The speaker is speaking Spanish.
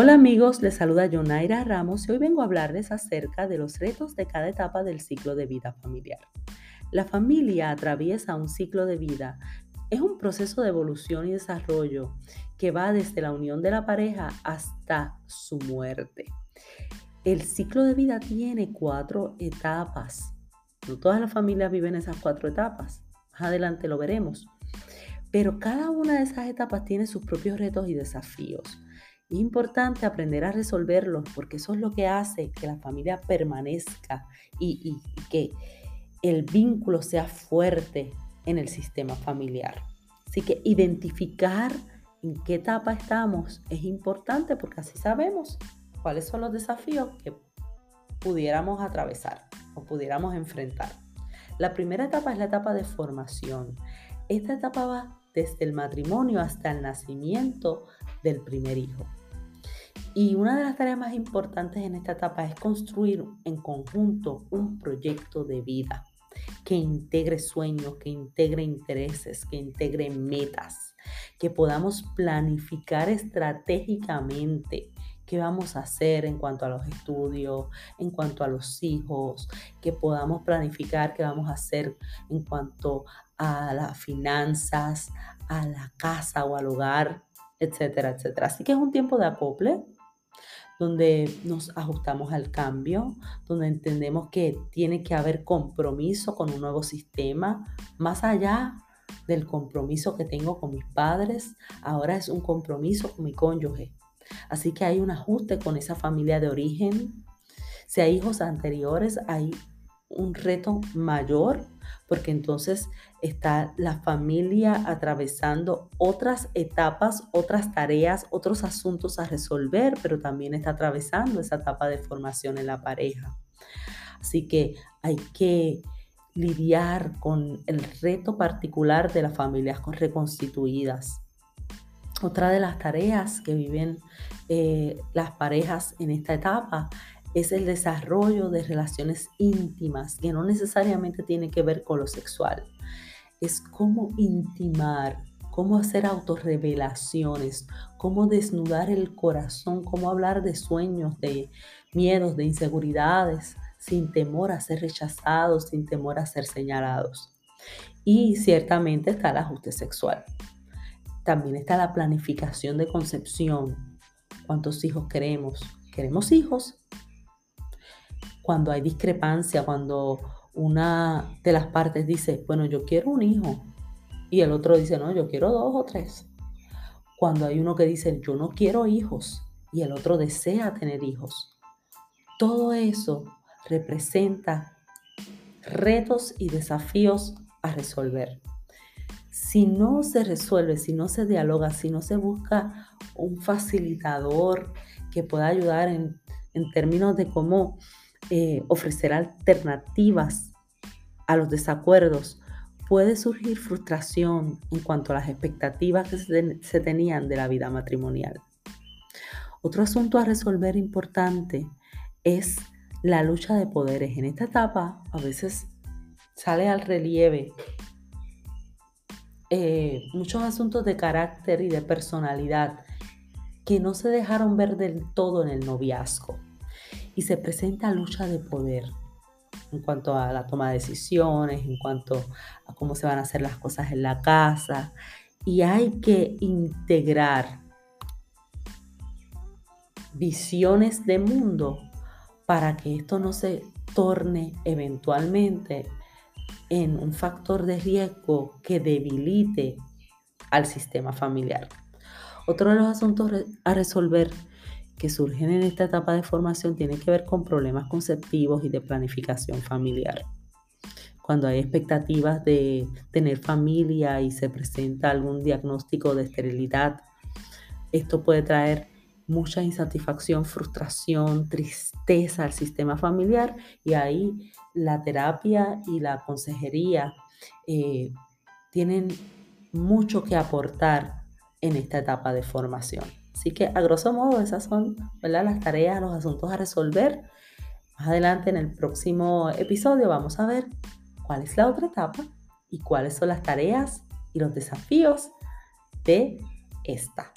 Hola amigos, les saluda Yonaira Ramos y hoy vengo a hablarles acerca de los retos de cada etapa del ciclo de vida familiar. La familia atraviesa un ciclo de vida. Es un proceso de evolución y desarrollo que va desde la unión de la pareja hasta su muerte. El ciclo de vida tiene cuatro etapas. No todas las familias viven esas cuatro etapas. Más adelante lo veremos. Pero cada una de esas etapas tiene sus propios retos y desafíos. Importante aprender a resolverlos porque eso es lo que hace que la familia permanezca y, que el vínculo sea fuerte en el sistema familiar. Así que identificar en qué etapa estamos es importante porque así sabemos cuáles son los desafíos que pudiéramos atravesar o pudiéramos enfrentar. La primera etapa es la etapa de formación. Esta etapa va desde el matrimonio hasta el nacimiento del primer hijo. Y una de las tareas más importantes en esta etapa es construir en conjunto un proyecto de vida que integre sueños, que integre intereses, que integre metas, que podamos planificar estratégicamente qué vamos a hacer en cuanto a los estudios, en cuanto a los hijos, que podamos planificar qué vamos a hacer en cuanto a las finanzas, a la casa o al hogar, etcétera, etcétera. Así que es un tiempo de acople, donde nos ajustamos al cambio, donde entendemos que tiene que haber compromiso con un nuevo sistema, más allá del compromiso que tengo con mis padres, ahora es un compromiso con mi cónyuge. Así que hay un ajuste con esa familia de origen. Si hay hijos anteriores, hay un reto mayor porque entonces está la familia atravesando otras etapas, otras tareas, otros asuntos a resolver, pero también está atravesando esa etapa de formación en la pareja. Así que hay que lidiar con el reto particular de las familias reconstituidas. Otra de las tareas que viven eh, las parejas en esta etapa es el desarrollo de relaciones íntimas, que no necesariamente tiene que ver con lo sexual. Es cómo intimar, cómo hacer autorrevelaciones, cómo desnudar el corazón, cómo hablar de sueños, de miedos, de inseguridades, sin temor a ser rechazados, sin temor a ser señalados. Y ciertamente está el ajuste sexual. También está la planificación de concepción. ¿Cuántos hijos queremos? ¿Queremos hijos? Cuando hay discrepancia, cuando una de las partes dice, bueno, yo quiero un hijo, y el otro dice, no, yo quiero dos o tres. Cuando hay uno que dice, yo no quiero hijos, y el otro desea tener hijos. Todo eso representa retos y desafíos a resolver. Si no se resuelve, si no se dialoga, si no se busca un facilitador que pueda ayudar en, términos de cómo eh, ofrecer alternativas a los desacuerdos, puede surgir frustración en cuanto a las expectativas que se, tenían de la vida matrimonial. Otro asunto a resolver importante es la lucha de poderes. En esta etapa a veces sale al relieve eh, muchos asuntos de carácter y de personalidad que no se dejaron ver del todo en el noviazgo y se presenta lucha de poder en cuanto a la toma de decisiones, en cuanto a cómo se van a hacer las cosas en la casa. Y hay que integrar visiones de mundo para que esto no se torne eventualmente en un factor de riesgo que debilite al sistema familiar. Otro de los asuntos a resolver que surgen en esta etapa de formación tienen que ver con problemas conceptivos y de planificación familiar. Cuando hay expectativas de tener familia y se presenta algún diagnóstico de esterilidad, esto puede traer mucha insatisfacción, frustración, tristeza al sistema familiar y ahí la terapia y la consejería eh, tienen mucho que aportar en esta etapa de formación. Así que a grosso modo esas son las tareas, los asuntos a resolver. Más adelante en el próximo episodio vamos a ver cuál es la otra etapa y cuáles son las tareas y los desafíos de esta.